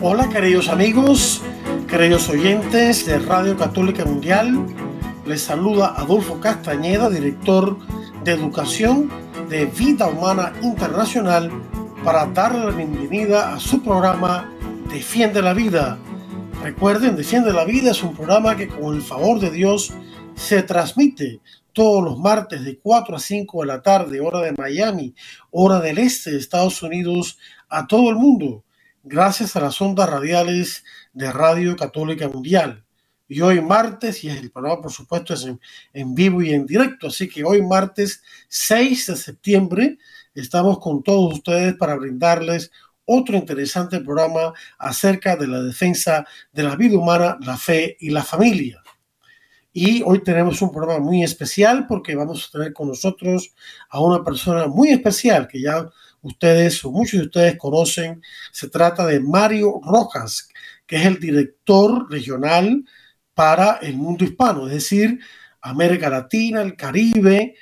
Hola queridos amigos, queridos oyentes de Radio Católica Mundial. Les saluda Adolfo Castañeda, director de Educación de Vida Humana Internacional, para darle la bienvenida a su programa Defiende la Vida. Recuerden, Defiende la Vida es un programa que con el favor de Dios se transmite todos los martes de 4 a 5 de la tarde, hora de Miami, hora del este de Estados Unidos, a todo el mundo, gracias a las ondas radiales de Radio Católica Mundial. Y hoy martes, y el programa por supuesto es en, vivo y en directo, así que hoy martes 6 de septiembre estamos con todos ustedes para brindarles otro interesante programa acerca de la defensa de la vida humana, la fe y la familia. Y hoy tenemos un programa muy especial porque vamos a tener con nosotros a una persona muy especial que ya ustedes o muchos de ustedes conocen. Se trata de Mario Rojas, que es el director regional para el mundo hispano, es decir, América Latina, el Caribe,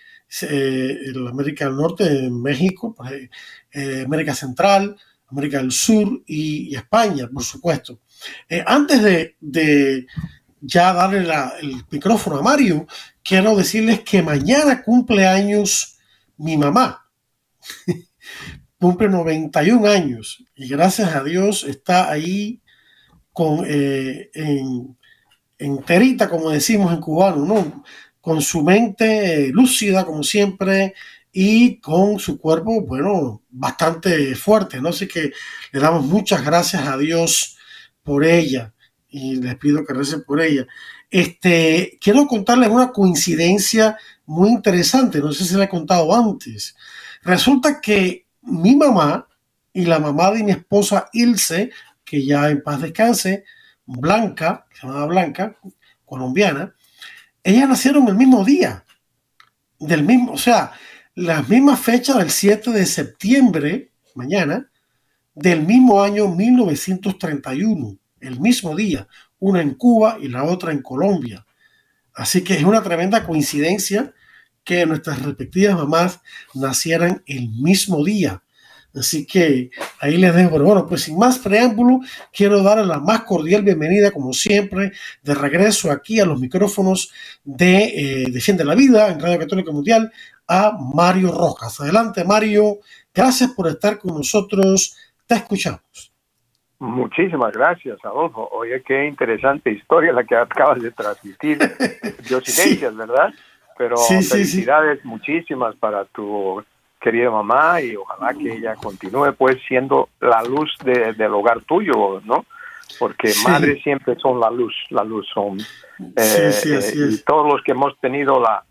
eh, América del Norte, México, pues, eh, América Central, América del Sur y, España, por supuesto. Eh, antes de, ya darle el micrófono a Mario, quiero decirles que mañana cumple años mi mamá. cumple 91 años y gracias a Dios está ahí con, eh, en, enterita, como decimos en cubano, ¿no? Con su mente lúcida, como siempre, y con su cuerpo, bueno, bastante fuerte, ¿no? Así que le damos muchas gracias a Dios por ella y les pido que recen por ella. Este, quiero contarles una coincidencia muy interesante, no sé si la he contado antes. Resulta que mi mamá y la mamá de mi esposa Ilse, que ya en paz descanse, Blanca, se llamaba Blanca, colombiana, ellas nacieron el mismo día, del mismo, o sea, las mismas fechas del 7 de septiembre, mañana, del mismo año 1931, el mismo día, una en Cuba y la otra en Colombia. Así que es una tremenda coincidencia que nuestras respectivas mamás nacieran el mismo día. Así que ahí les dejo. Pero bueno, pues sin más preámbulo, quiero darle la más cordial bienvenida, como siempre, de regreso aquí a los micrófonos de eh, Defiende la Vida en Radio Católica Mundial a Mario Rojas. Adelante, Mario. Gracias por estar con nosotros. Te escuchamos. Muchísimas gracias, Adolfo. Oye, qué interesante historia la que acabas de transmitir. Diosidencias, sí. ¿verdad? Pero sí, felicidades sí, muchísimas para tu querida mamá y ojalá que ella continúe pues siendo la luz de, del hogar tuyo, ¿no? Porque madres siempre son la luz, la luz son. Eh, y todos los que hemos tenido la,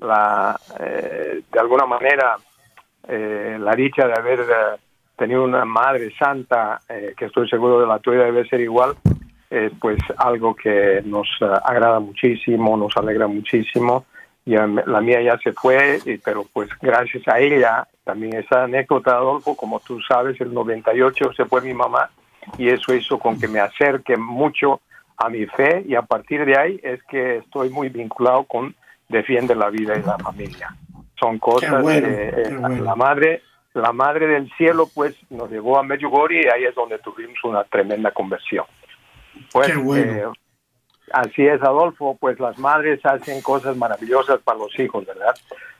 la eh, de alguna manera, eh, la dicha de haber tenido una madre santa, que estoy seguro de la tuya debe ser igual, pues algo que nos agrada muchísimo, nos alegra muchísimo ya la mía ya se fue, pero pues gracias a ella, también esa anécdota, Adolfo, como tú sabes, el 98 se fue mi mamá y eso hizo con que me acerque mucho a mi fe y a partir de ahí es que estoy muy vinculado con Defiende la vida y la familia. Son cosas, bueno, eh, bueno. la madre la madre del cielo pues nos llevó a Medjugorje y ahí es donde tuvimos una tremenda conversión. Pues, Qué bueno. Eh, Así es, Adolfo, pues las madres hacen cosas maravillosas para los hijos, ¿verdad?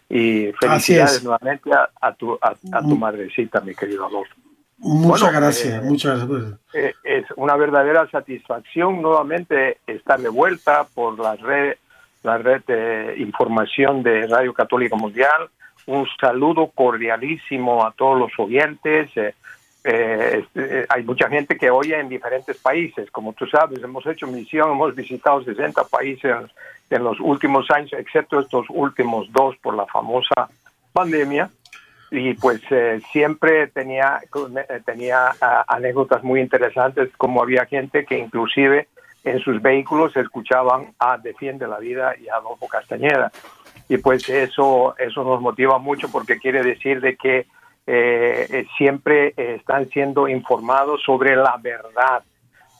Y felicidades nuevamente a, a, tu, a, a, tu madrecita, mi querido Adolfo. Muchas bueno, gracias, eh, muchas gracias. Eh, es una verdadera satisfacción nuevamente estar de vuelta por la red, la red de información de Radio Católica Mundial. Un saludo cordialísimo a todos los oyentes. Eh, eh, eh, hay mucha gente que oye en diferentes países, como tú sabes, hemos hecho misión, hemos visitado 60 países en, los últimos años, excepto estos últimos dos por la famosa pandemia. y pues siempre tenía, tenía anécdotas muy interesantes, como había gente que inclusive en sus vehículos escuchaban a Defiende la Vida y a Adolfo Castañeda. Y pues eso, eso nos motiva mucho porque quiere decir de que eh, siempre están siendo informados sobre la verdad,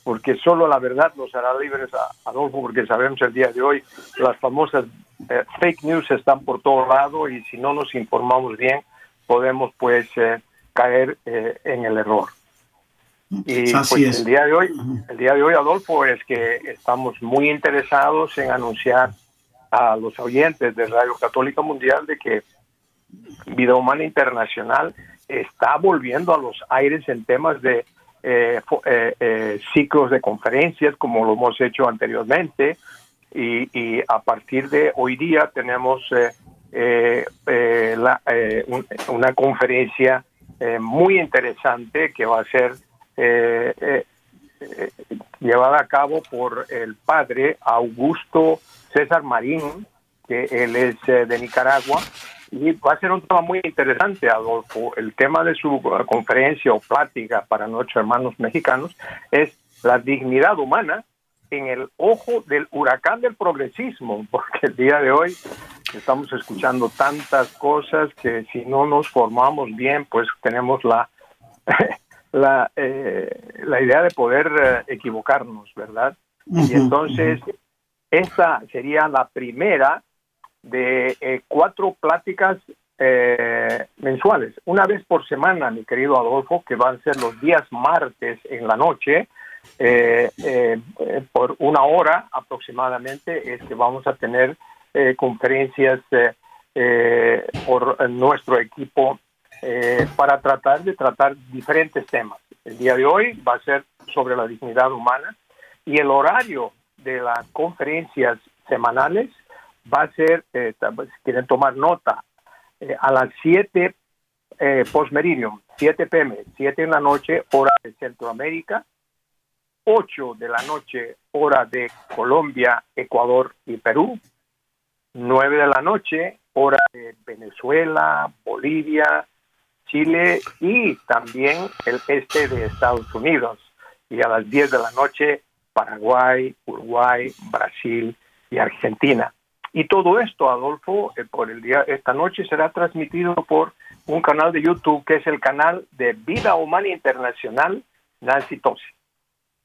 porque solo la verdad nos hará libres, Adolfo, porque sabemos el día de hoy las famosas eh, fake news están por todo lado y si no nos informamos bien podemos pues eh, caer en el error. Y pues el día de hoy, el día de hoy, Adolfo, es que estamos muy interesados en anunciar a los oyentes de Radio Católica Mundial de que Vida Humana Internacional está volviendo a los aires en temas de eh, eh, eh, ciclos de conferencias como lo hemos hecho anteriormente y, a partir de hoy día tenemos una conferencia muy interesante que va a ser eh, eh, eh, llevada a cabo por el padre Augusto César Marín, que él es de Nicaragua, y va a ser un tema muy interesante, Adolfo. El tema de su conferencia o plática para nuestros hermanos mexicanos es la dignidad humana en el ojo del huracán del progresismo, porque el día de hoy estamos escuchando tantas cosas que si no nos formamos bien, pues tenemos la la, eh, la idea de poder eh, equivocarnos, ¿verdad? Y entonces, esta sería la primera de eh, cuatro pláticas mensuales, una vez por semana, mi querido Adolfo, que van a ser los días martes en la noche, por una hora aproximadamente, es que vamos a tener conferencias por nuestro equipo eh, para tratar de tratar diferentes temas. El día de hoy va a ser sobre la dignidad humana y el horario de las conferencias semanales va a ser, eh, si quieren tomar nota, eh, a las 7 eh, post-meridium, 7 pm, 7 en la noche, hora de Centroamérica, 8 de la noche, hora de Colombia, Ecuador y Perú, 9 de la noche, hora de Venezuela, Bolivia, Chile y también el este de Estados Unidos. Y a las 10 de la noche, Paraguay, Uruguay, Brasil y Argentina. Y todo esto, Adolfo, eh, por el día esta noche será transmitido por un canal de YouTube que es el canal de Vida Humana Internacional Nancy Tosi.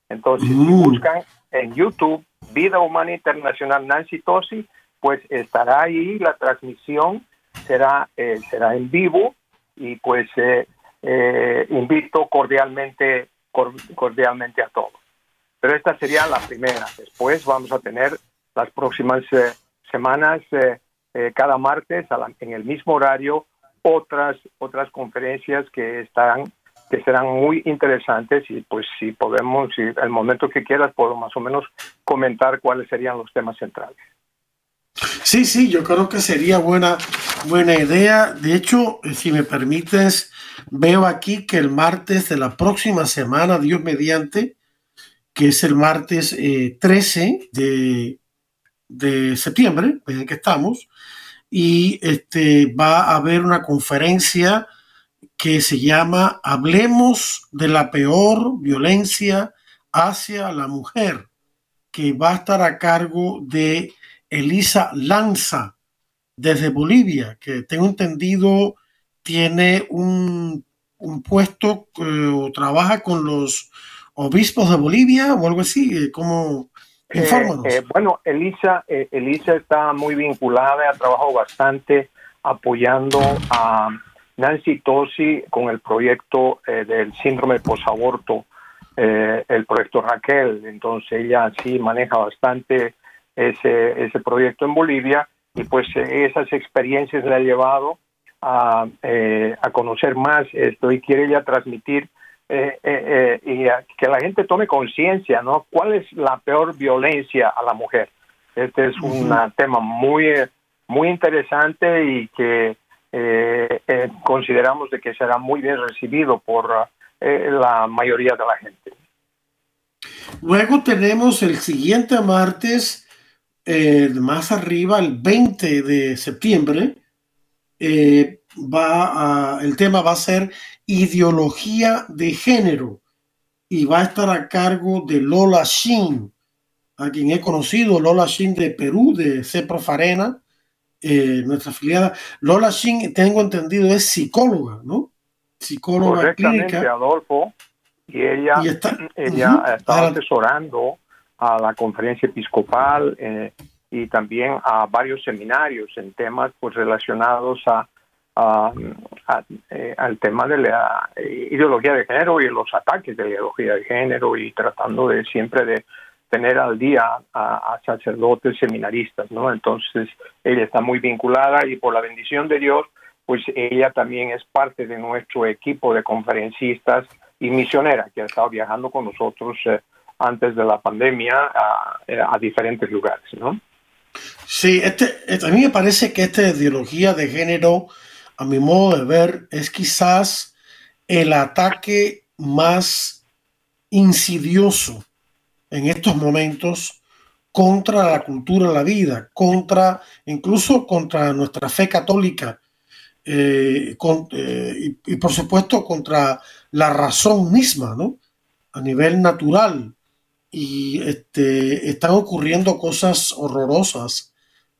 Entonces, si mm. buscan en YouTube Vida Humana Internacional Nancy Tosi, pues estará ahí la transmisión, será, eh, será en vivo y pues eh, eh, invito cordialmente, cordialmente a todos. Pero esta sería la primera. Después vamos a tener las próximas eh, semanas, cada martes en el mismo horario, otras, otras conferencias que están que serán muy interesantes y pues si podemos, si el momento que quieras, puedo más o menos comentar cuáles serían los temas centrales. Sí, sí, yo creo que sería buena, buena idea. De hecho, eh, si me permites, veo aquí que el martes de la próxima semana, Dios mediante, que es el martes 13 eh, de, septiembre, en que estamos, y este, va a haber una conferencia que se llama Hablemos de la peor violencia hacia la mujer, que va a estar a cargo de Elisa Lanza desde Bolivia, que tengo entendido tiene un, puesto eh, o trabaja con los obispos de Bolivia o algo así, eh, como eh, bueno, Elisa, Elisa está muy vinculada, ha trabajado bastante apoyando a Nancy Tosi con el proyecto del síndrome posaborto, el proyecto Raquel. Entonces ella sí maneja bastante ese, ese proyecto en Bolivia y pues esas experiencias le ha llevado a, eh, a conocer más esto y quiere ya transmitir eh, eh, y que la gente tome conciencia, ¿no? ¿Cuál es la peor violencia a la mujer? Este es un tema muy, muy interesante y que consideramos de que será muy bien recibido por la mayoría de la gente. Luego tenemos el siguiente martes eh, más arriba, el 20 de septiembre, eh, va a, el tema va a ser ideología de género y va a estar a cargo de Lola Shin, a quien he conocido, Lola Shin de Perú, de Ceprofarena, eh, nuestra afiliada. Lola Shin, tengo entendido, es psicóloga, ¿no? Psicóloga clínica. Adolfo, y ella, está, ella asesorando a la conferencia episcopal eh, y también a varios seminarios en temas pues relacionados a, eh, al tema de la ideología de género y los ataques de la ideología de género y tratando de siempre de tener al día a, sacerdotes seminaristas, ¿no? Entonces, ella está muy vinculada y por la bendición de Dios, pues ella también es parte de nuestro equipo de conferencistas y misionera que ha estado viajando con nosotros eh, antes de la pandemia a, a, diferentes lugares, ¿no? Sí, este, a mí me parece que esta ideología de género, a mi modo de ver, es quizás el ataque más insidioso en estos momentos contra la cultura la vida, contra incluso contra nuestra fe católica eh, eh, y, por supuesto contra la razón misma, ¿no? A nivel natural. Y este, están ocurriendo cosas horrorosas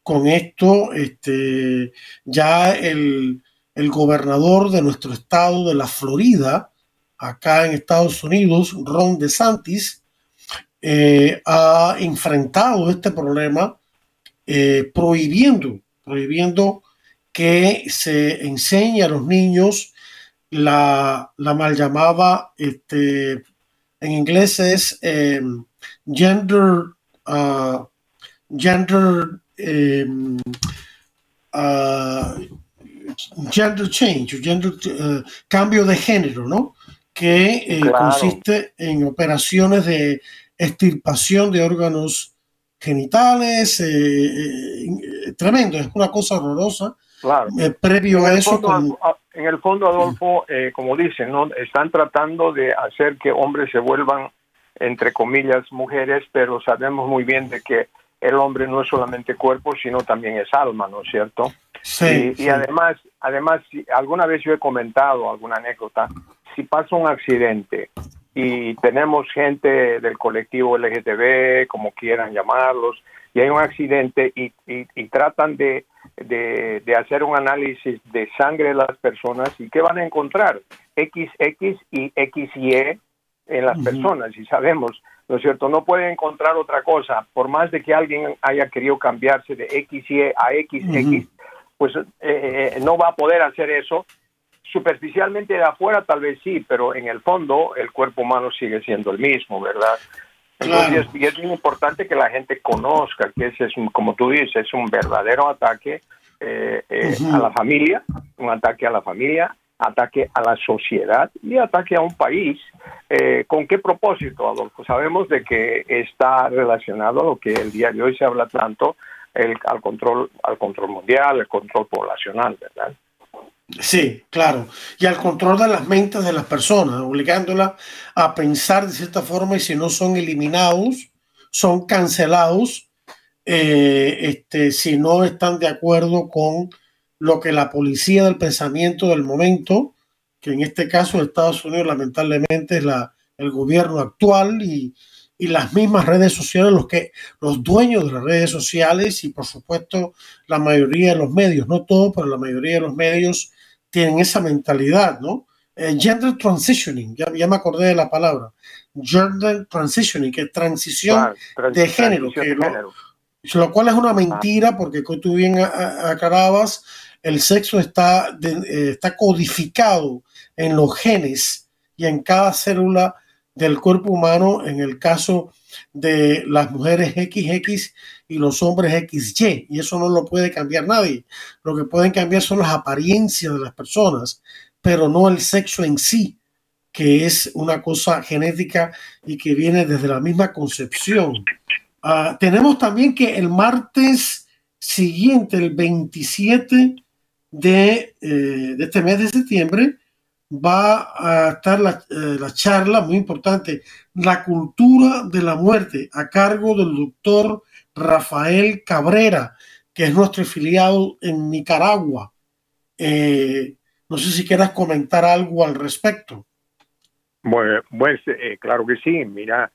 con esto. Este, ya el, el gobernador de nuestro estado de la Florida, acá en Estados Unidos, Ron DeSantis, eh, ha enfrentado este problema eh, prohibiendo, prohibiendo que se enseñe a los niños la, mal llamada, este, en inglés es em, gender, uh, gender, em, uh, gender change, gender, uh, cambio de género, ¿no? Que eh, consiste en operaciones de extirpación de órganos genitales, eh, eh, tremendo, es una cosa horrorosa. Claro. Eh, previo a eso. En el fondo, Adolfo, como dicen, ¿no? están tratando de hacer que hombres se vuelvan, entre comillas, mujeres, pero sabemos muy bien de que el hombre no es solamente cuerpo, sino también es alma, ¿no es cierto? Sí. Y, además, además, alguna vez yo he comentado alguna anécdota, si pasa un accidente y tenemos gente del colectivo LGTB, como quieran llamarlos, y hay un accidente y, y, tratan de, de, hacer un análisis de sangre de las personas y qué van a encontrar, XX y XY en las personas y sabemos, ¿no es cierto? No pueden encontrar otra cosa, por más de que alguien haya querido cambiarse de XY a XX, pues eh, eh, no va a poder hacer eso. Superficialmente de afuera tal vez sí, pero en el fondo el cuerpo humano sigue siendo el mismo, ¿verdad? Entonces, y es muy importante que la gente conozca que ese es, como tú dices, es un verdadero ataque eh, eh, a la familia, un ataque a la familia, ataque a la sociedad y ataque a un país. Eh, ¿Con qué propósito, Adolfo? Sabemos de que está relacionado a lo que el día de hoy se habla tanto, el, al control, al control mundial, el control poblacional, ¿verdad? Sí, claro. Y al control de las mentes de las personas, obligándolas a pensar de cierta forma y si no son eliminados, son cancelados, eh, este, si no están de acuerdo con lo que la policía del pensamiento del momento, que en este caso Estados Unidos lamentablemente es la, el gobierno actual y, y las mismas redes sociales, los que los dueños de las redes sociales y por supuesto la mayoría de los medios, no todos, pero la mayoría de los medios tienen esa mentalidad, ¿no? Eh, gender transitioning, ya, me acordé de la palabra, gender transitioning, que es transición de género, que lo, cual es una mentira porque tú bien aclarabas, el sexo está, eh, está codificado en los genes y en cada célula del cuerpo humano, en el caso de las mujeres XX y los hombres XY, y eso no lo puede cambiar nadie. Lo que pueden cambiar son las apariencias de las personas, pero no el sexo en sí, que es una cosa genética y que viene desde la misma concepción. Ah, tenemos también que el martes siguiente, el 27 de, eh, de este mes de septiembre, va a estar la, eh, la, charla muy importante, La cultura de la muerte, a cargo del doctor Rafael Cabrera, que es nuestro afiliado en Nicaragua. no sé si quieras comentar algo al respecto. Bueno, pues claro que sí. Mira,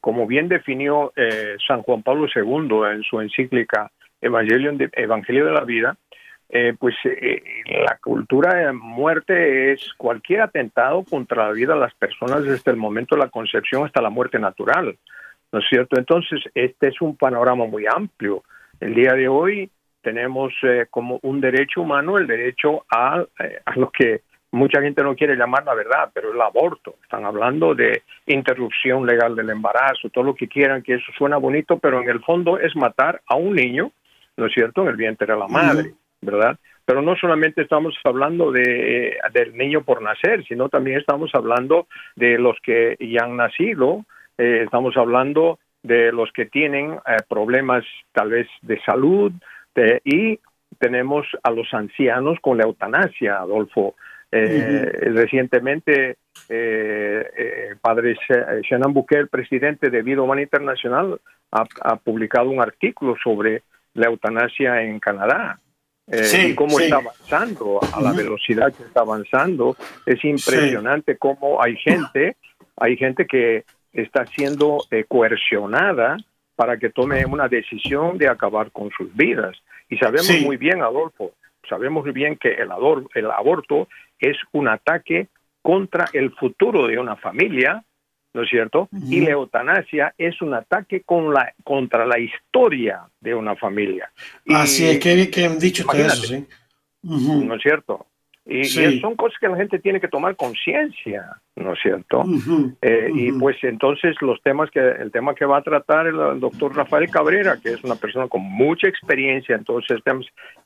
como bien definió San Juan Pablo II en su encíclica Evangelio Evangelio de la Vida, eh, pues eh, la cultura de muerte es cualquier atentado contra la vida de las personas desde el momento de la concepción hasta la muerte natural, ¿no es cierto? Entonces, este es un panorama muy amplio. El día de hoy tenemos eh, como un derecho humano el derecho a, a lo que mucha gente no quiere llamar la verdad, pero el aborto. Están hablando de interrupción legal del embarazo, todo lo que quieran, que eso suena bonito, pero en el fondo es matar a un niño, ¿no es cierto?, en el vientre de la madre. ¿Verdad? Pero no solamente estamos hablando de, del niño por nacer, sino también estamos hablando de los que ya han nacido, eh, estamos hablando de los que tienen eh, problemas tal vez de salud y tenemos a los ancianos con la eutanasia, Adolfo. Eh, recientemente, padre Shannon Bouquet, presidente de Vida Humana Internacional, ha publicado un artículo sobre la eutanasia en Canadá eh, y cómo está avanzando, a la velocidad que está avanzando. Es impresionante cómo hay gente, hay gente que está siendo eh, coercionada para que tome una decisión de acabar con sus vidas. Y sabemos muy bien, Adolfo, sabemos muy bien que el, el aborto es un ataque contra el futuro de una familia, ¿no es cierto? Y la eutanasia es un ataque con la, contra la historia de una familia. Así es, que, que han dicho eso, ¿sí? ¿No es cierto? Y, son cosas que la gente tiene que tomar conciencia, ¿no es cierto? Eh, y pues entonces los temas que, el tema que va a tratar el, doctor Rafael Cabrera, que es una persona con mucha experiencia, entonces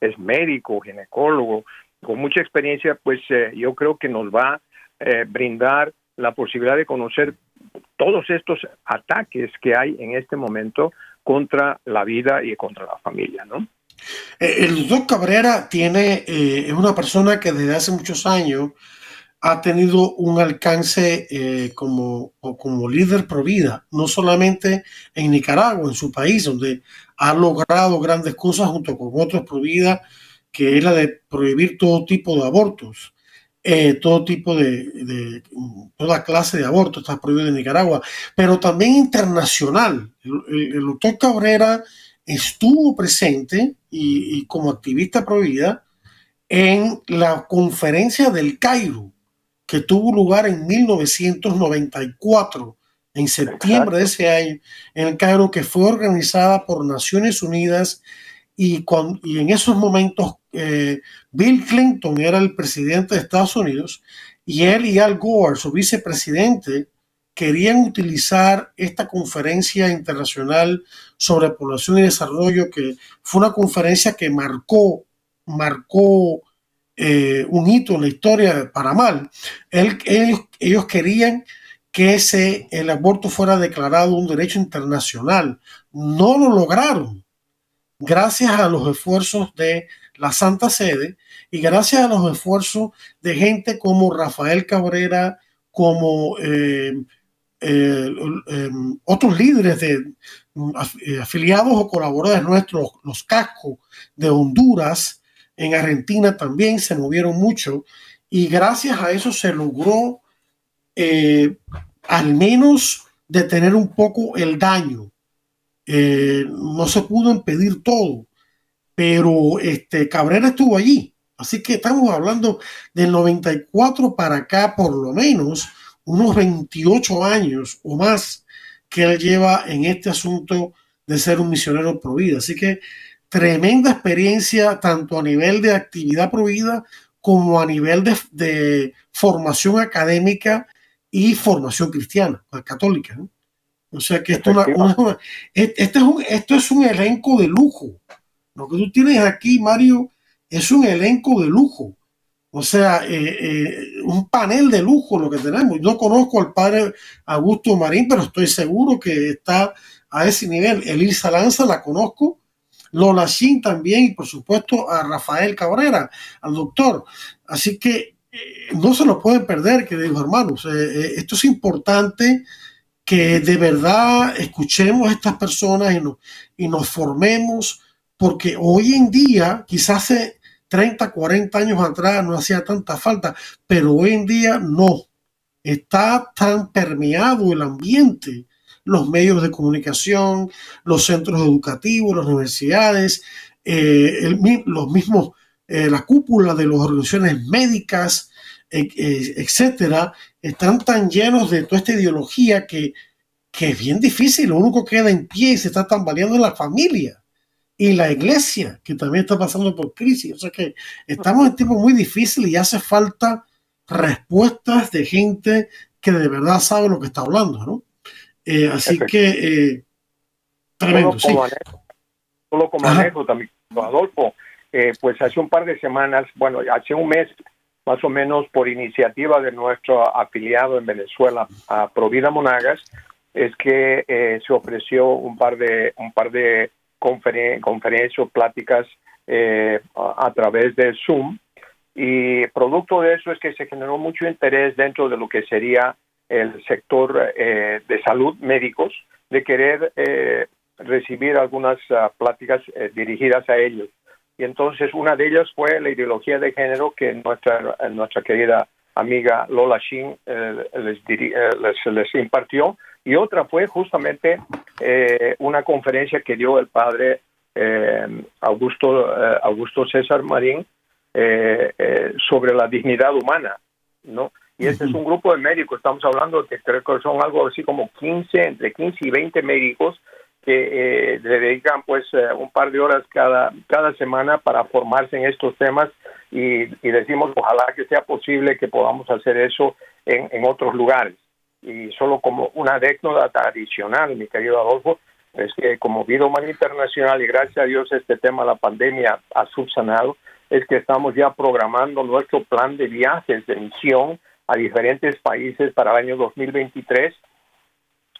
es médico, ginecólogo, con mucha experiencia, pues eh, yo creo que nos va a eh, brindar la posibilidad de conocer todos estos ataques que hay en este momento contra la vida y contra la familia, ¿no? Eh, el doctor Cabrera tiene, eh, es una persona que desde hace muchos años ha tenido un alcance eh, como, como líder pro vida, no solamente en Nicaragua, en su país, donde ha logrado grandes cosas junto con otros pro vida, que es la de prohibir todo tipo de abortos. Eh, todo tipo de, toda clase de aborto está prohibido en Nicaragua, pero también internacional. El, doctor Cabrera estuvo presente y, como activista prohibida en la conferencia del Cairo, que tuvo lugar en 1994, en septiembre de ese año, en el Cairo, que fue organizada por Naciones Unidas y, y en esos momentos eh, Bill Clinton era el presidente de Estados Unidos y él y Al Gore, su vicepresidente, querían utilizar esta conferencia internacional sobre población y desarrollo, que fue una conferencia que marcó, marcó eh, un hito en la historia para mal. ellos querían que ese, el aborto fuera declarado un derecho internacional. No lo lograron gracias a los esfuerzos de la Santa Sede y gracias a los esfuerzos de gente como Rafael Cabrera, como eh, eh, em, otros líderes de eh, afiliados o colaboradores nuestros, los cascos de Honduras, en Argentina también se movieron mucho y gracias a eso se logró al menos detener un poco el daño. no se pudo impedir todo, pero este, Cabrera estuvo allí. Así que estamos hablando del 94 para acá, por lo menos unos 28 años o más que él lleva en este asunto de ser un misionero pro vida. Así que tremenda experiencia tanto a nivel de actividad pro vida como a nivel de, formación académica y formación cristiana, católica. O sea que esto, este es un, esto es un elenco de lujo. Lo que tú tienes aquí, Mario, es un elenco de lujo. O sea, eh, eh, un panel de lujo lo que tenemos. Yo conozco al padre Augusto Marín, pero estoy seguro que está a ese nivel. Elisa Lanza la conozco. Lola Shin también, y por supuesto a Rafael Cabrera, al doctor. Así que eh, no se lo pueden perder, queridos hermanos. esto es importante que de verdad escuchemos a estas personas y, y nos formemos porque hoy en día quizás se, 30, 40 años atrás no hacía tanta falta, pero hoy en día no. Está tan permeado el ambiente, los medios de comunicación, los centros educativos, las universidades, eh, los mismos, eh, la cúpula de las organizaciones médicas, e, e, etcétera, están tan llenos de toda esta ideología que, que es bien difícil. Lo único que queda en pie y se está tambaleando en la familia y la iglesia, que también está pasando por crisis. O sea que estamos en tiempo muy difícil y hace falta respuestas de gente que de verdad sabe lo que está hablando, ¿no? Eh, así que, eh, tremendo, solo como, como anécdota, Adolfo, eh, pues hace un par de semanas, bueno, hace un mes más o menos por iniciativa de nuestro afiliado en Venezuela, a Provida Monagas, es que eh, se ofreció un par de un par de conferencias o pláticas eh, a, través de Zoom. Y producto de eso es que se generó mucho interés dentro de lo que sería el sector eh, de salud médicos de querer recibir algunas ah, pláticas dirigidas a ellos. Y entonces una de ellas fue la ideología de género que nuestra, nuestra querida amiga Lola Shin eh, eh, les, les, impartió y otra fue justamente eh, una conferencia que dio el padre Augusto, Augusto César Marín sobre la dignidad humana, ¿no? Y este es un grupo de médicos, estamos hablando de que son algo así como 15, entre 15 y 20 médicos que eh, le dedican pues eh, un par de horas cada, cada semana para formarse en estos temas y, decimos ojalá que sea posible que podamos hacer eso en, en otros lugares. Y solo como una anécdota adicional, mi querido Adolfo, es que como Vida Humana Internacional y gracias a Dios este tema, la pandemia ha subsanado, es que estamos ya programando nuestro plan de viajes de misión a diferentes países para el año 2023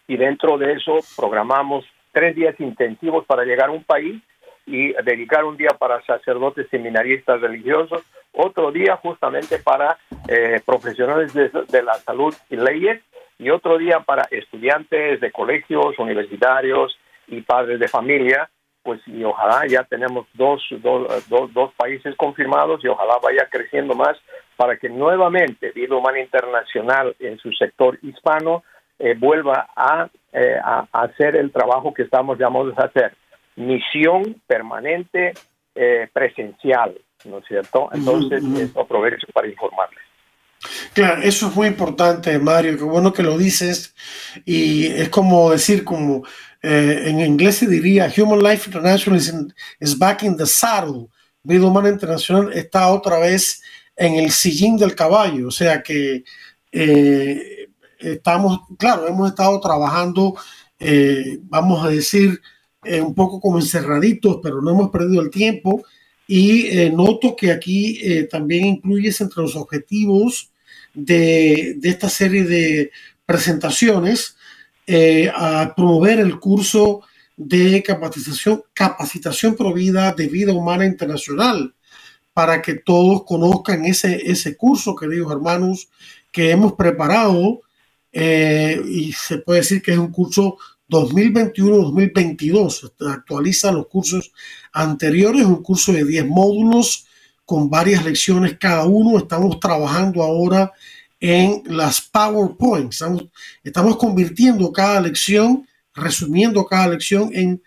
y dentro de eso programamos tres días intensivos para llegar a un país y dedicar un día para sacerdotes seminaristas religiosos, otro día justamente para eh, profesionales de, la salud y leyes y otro día para estudiantes de colegios, universitarios y padres de familia, pues y ojalá ya tenemos dos, dos, dos, dos países confirmados y ojalá vaya creciendo más para que nuevamente Vida Humana Internacional en su sector hispano eh, vuelva eh, a, hacer el trabajo que estamos llamados a hacer. Misión permanente eh, presencial, ¿no es cierto? Entonces, aprovecho para informarles. Claro, eso es muy importante, Mario, qué bueno que lo dices. Y es como decir, como en inglés se diría, Human Life International is, back in the saddle. Vida Humana Internacional está otra vez en el sillín del caballo. O sea que estamos, claro, hemos estado trabajando, eh, vamos a decir, eh, un poco como encerraditos, pero no hemos perdido el tiempo. Y eh, noto que aquí también incluyes entre los objetivos de, de esta serie de presentaciones a promover el curso de capacitación, capacitación provida de vida humana internacional para que todos conozcan ese, ese curso, queridos hermanos, que hemos preparado eh, y se puede decir que es un curso 2021-2022. Actualiza los cursos anteriores, un curso de 10 módulos con varias lecciones cada uno. Estamos trabajando ahora en las PowerPoints. Estamos, estamos convirtiendo cada lección, resumiendo cada lección en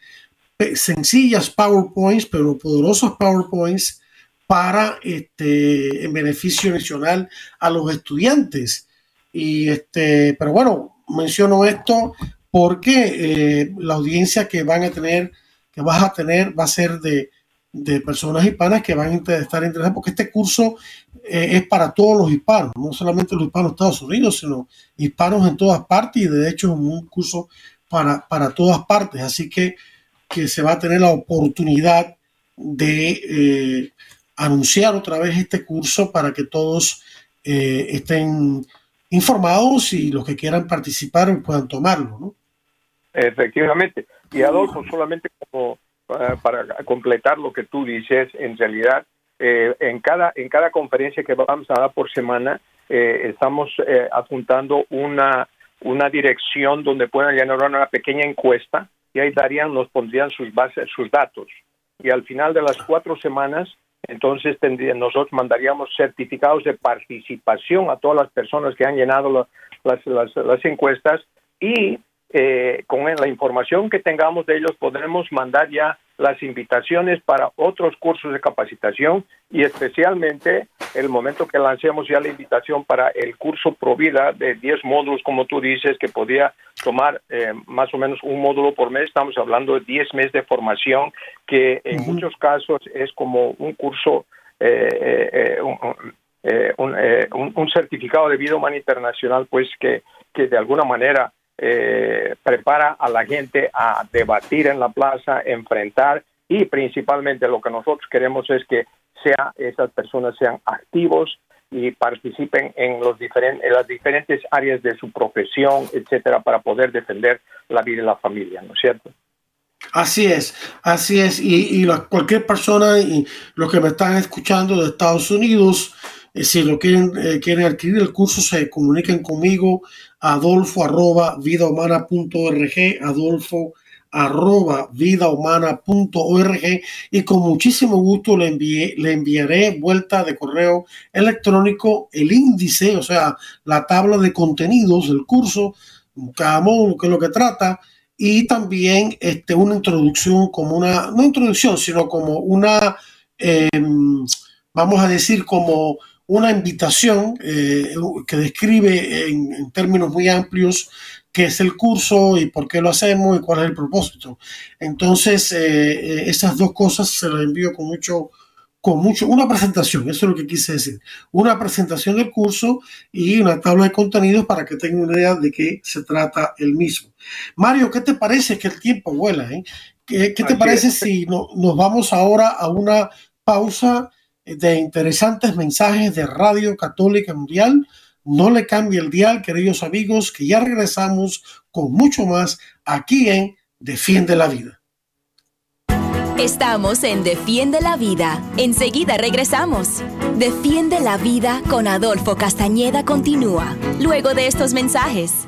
sencillas PowerPoints, pero poderosas PowerPoints para este, en beneficio nacional a los estudiantes. Y este, pero bueno, menciono esto porque eh, la audiencia que van a tener, que vas a tener, va a ser de, de personas hispanas que van a estar interesadas, porque este curso eh, es para todos los hispanos, no solamente los hispanos de Estados Unidos, sino hispanos en todas partes y de hecho es un curso para, para todas partes. Así que, que se va a tener la oportunidad de eh, anunciar otra vez este curso para que todos estén informados y los que quieran participar puedan tomarlo, ¿no? Efectivamente. Y Adolfo, solamente como eh, para completar lo que tú dices, en realidad, eh, en, cada, en cada conferencia que vamos a dar por semana, eh, estamos apuntando una, una dirección donde puedan llenar una pequeña encuesta y ahí darían, nos pondrían sus bases, sus datos. Y al final de las cuatro semanas entonces nosotros mandaríamos certificados de participación a todas las personas que han llenado las, las, encuestas y eh, con la información que tengamos de ellos podremos mandar ya las invitaciones para otros cursos de capacitación y especialmente el momento que lancemos ya la invitación para el curso Provida de 10 módulos, como tú dices, que podía tomar eh, más o menos un módulo por mes. Estamos hablando de 10 meses de formación, que en muchos casos es como un curso, eh, eh, un, un, certificado de vida humana internacional, pues que, que de alguna manera eh, prepara a la gente a debatir en la plaza, enfrentar y principalmente lo que nosotros queremos es que sea, esas personas sean activos y participen en, los diferentes, las diferentes áreas de su profesión, etcétera, para poder defender la vida y la familia, ¿no es cierto? Así es, así es. Y, cualquier persona y los que me están escuchando de Estados Unidos, si lo quieren, eh, quieren adquirir el curso, se comuniquen conmigo adolfo arroba vidahumana.org, adolfo arroba vidahumana.org y con muchísimo gusto le, envié, le enviaré vuelta de correo electrónico el índice, o sea, la tabla de contenidos del curso, cada módulo que es lo que trata, y también este, una introducción como una, no introducción, sino como una, em, vamos a decir, como una invitación eh, que describe en, términos muy amplios qué es el curso y por qué lo hacemos y cuál es el propósito. Entonces, eh, eh, esas dos cosas se las envío con mucho, con mucho, una presentación, eso es lo que quise decir, una presentación del curso y una tabla de contenidos para que tengan una idea de qué se trata el mismo. Mario, ¿qué te parece que el tiempo vuela? ¿Qué, te parece si nos vamos ahora a una pausa? De interesantes mensajes de Radio Católica Mundial. No le cambie el dial, queridos amigos, que ya regresamos con mucho más aquí en Defiende la Vida. Estamos en Defiende la Vida. Enseguida regresamos. Defiende la Vida con Adolfo Castañeda continúa, luego de estos mensajes.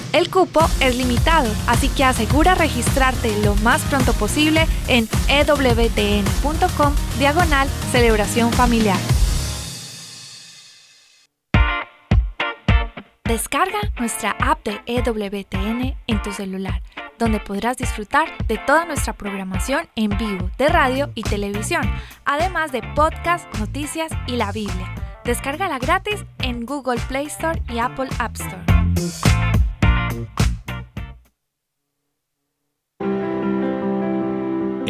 El cupo es limitado, así que asegura registrarte lo más pronto posible en ewtn.com diagonal celebración familiar. Descarga nuestra app de EWTN en tu celular, donde podrás disfrutar de toda nuestra programación en vivo de radio y televisión, además de podcast, noticias y la Biblia. Descárgala gratis en Google Play Store y Apple App Store.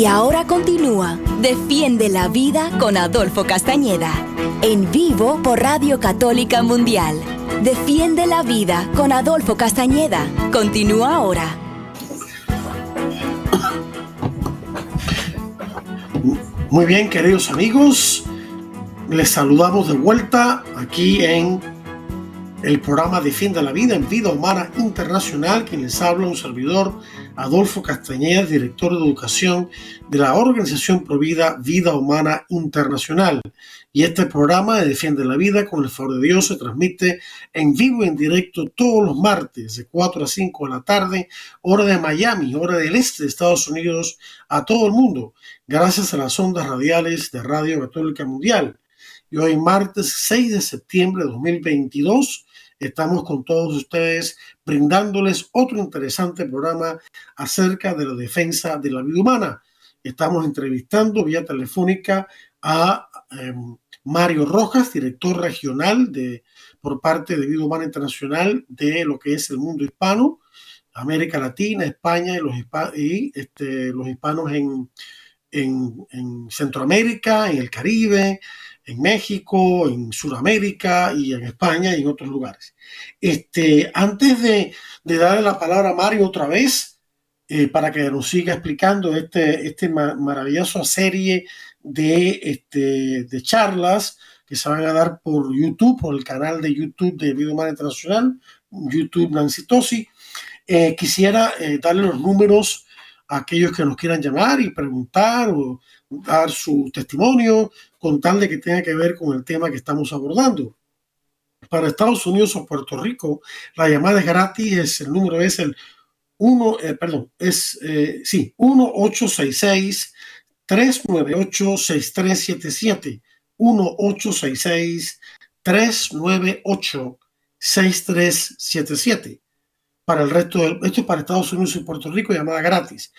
Y ahora continúa Defiende la Vida con Adolfo Castañeda, en vivo por Radio Católica Mundial. Defiende la Vida con Adolfo Castañeda. Continúa ahora. Muy bien, queridos amigos, les saludamos de vuelta aquí en el programa Defiende la Vida en Vida Humana Internacional, quien les habla un servidor Adolfo Castañeda, director de educación de la Organización Provida Vida Humana Internacional. Y este programa de Defiende la Vida con el favor de Dios se transmite en vivo y en directo todos los martes de 4 a 5 de la tarde, hora de Miami, hora del este de Estados Unidos, a todo el mundo, gracias a las ondas radiales de Radio Católica Mundial. Y hoy martes 6 de septiembre de 2022 estamos con todos ustedes brindándoles otro interesante programa acerca de la defensa de la vida humana. Estamos entrevistando vía telefónica a em, Mario Rojas, director regional de, por parte de Vida Humana Internacional de lo que es el mundo hispano, América Latina, España y los, y, este, los hispanos en, en, Centroamérica, en el Caribe, en México, en Sudamérica y en España y en otros lugares. Este, antes de, darle la palabra a Mario otra vez, eh, para que nos siga explicando este, este maravillosa serie de, este, de charlas que se van a dar por YouTube, por el canal de YouTube de Vida Humana Internacional, YouTube Nancy Tosi. Eh, quisiera eh, darle los números a aquellos que nos quieran llamar y preguntar o dar su testimonio con tal de que tenga que ver con el tema que estamos abordando. Para Estados Unidos o Puerto Rico, la llamada es gratis, el número es el 1, eh, perdón, es, sí, 1866 398-6377. 1-866-398-6377. Para el resto, de, esto es para Estados Unidos y Puerto Rico, llamada gratis.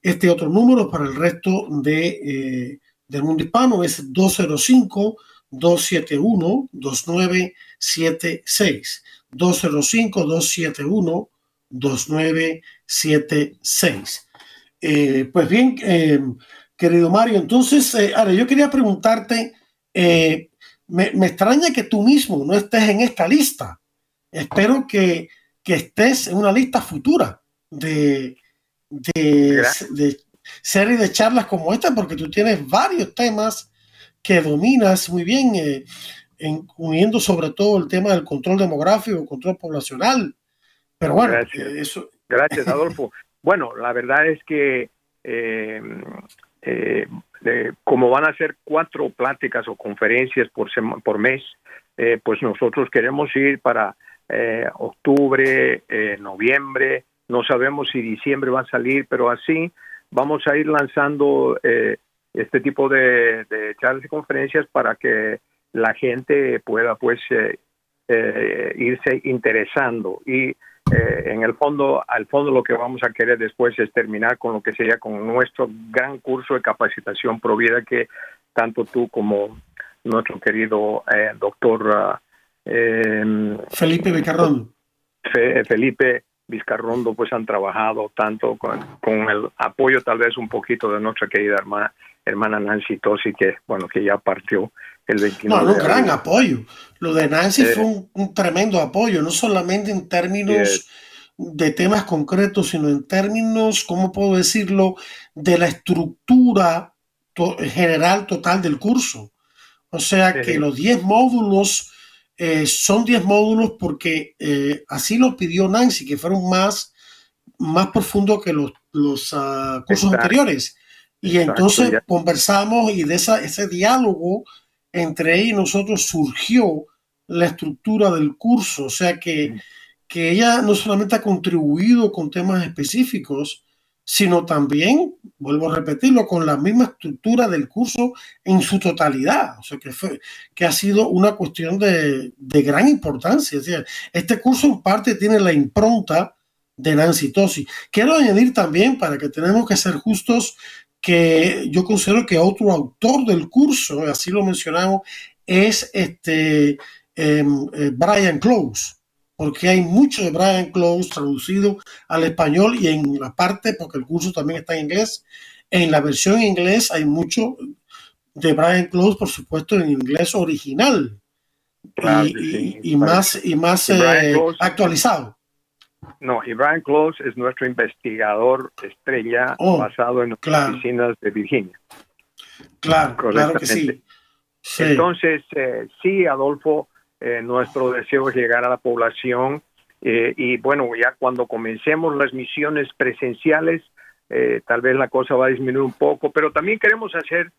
Este otro número para el resto de, eh, del mundo hispano es 205-271-2976. 205-271-2976. Eh, pues bien, eh, querido Mario. Entonces, eh, ahora yo quería preguntarte, eh, me, extraña que tú mismo no estés en esta lista. Espero que, estés en una lista futura de, de, de serie de charlas como esta, porque tú tienes varios temas que dominas muy bien, eh, incluyendo sobre todo el tema del control demográfico, control poblacional. Pero bueno, gracias, eso. Gracias, Adolfo. bueno, la verdad es que eh, como van a ser cuatro pláticas o conferencias por, por mes, eh, pues nosotros queremos ir para eh, octubre, noviembre, no sabemos si diciembre va a salir, pero así vamos a ir lanzando este tipo de, de, charlas y conferencias para que la gente pueda pues irse interesando. Y eh, en el fondo, al fondo lo que vamos a querer después es terminar con lo que sería con nuestro gran curso de capacitación provida que tanto tú como nuestro querido eh, doctor em, Felipe Vizcarrondo. Felipe Vizcarrondo pues han trabajado tanto con, con, el apoyo tal vez un poquito de nuestra querida hermana, hermana Nancy Tosi que bueno que ya partió el 29 no, un gran apoyo. Lo de Nancy fue un, tremendo apoyo no solamente en términos de temas concretos sino en términos cómo puedo decirlo de la estructura general total del curso. O sea que los 10 módulos eh, son 10 módulos porque eh, así lo pidió Nancy, que fueron más, más profundos que los, los ah, cursos anteriores. Y entonces conversamos y de esa, ese diálogo entre ella y nosotros surgió la estructura del curso. O sea que, que ella no solamente ha contribuido con temas específicos, sino también, vuelvo a repetirlo, con la misma estructura del curso en su totalidad. O sea, que, fue, que ha sido una cuestión de, gran importancia. este curso en parte tiene la impronta de Nancy Tosi. Quiero añadir también, para que tenemos que ser justos, que yo considero que otro autor del curso, así lo mencionamos, es este em, eh, Brian Close porque hay mucho de Brian Close traducido al español y en la parte, porque el curso también está en inglés, en la versión en inglés hay mucho de Brian Close, por supuesto, en inglés original y, más, y más eh, actualizado. No, y Brian Close es nuestro investigador estrella oh, basado en las oficinas de Virginia. Claro, claro que sí. Entonces, eh, sí, Adolfo, eh, nuestro deseo es llegar a la población eh, y bueno, ya cuando comencemos las misiones presenciales, eh, tal vez la cosa va a disminuir un poco, pero también queremos hacer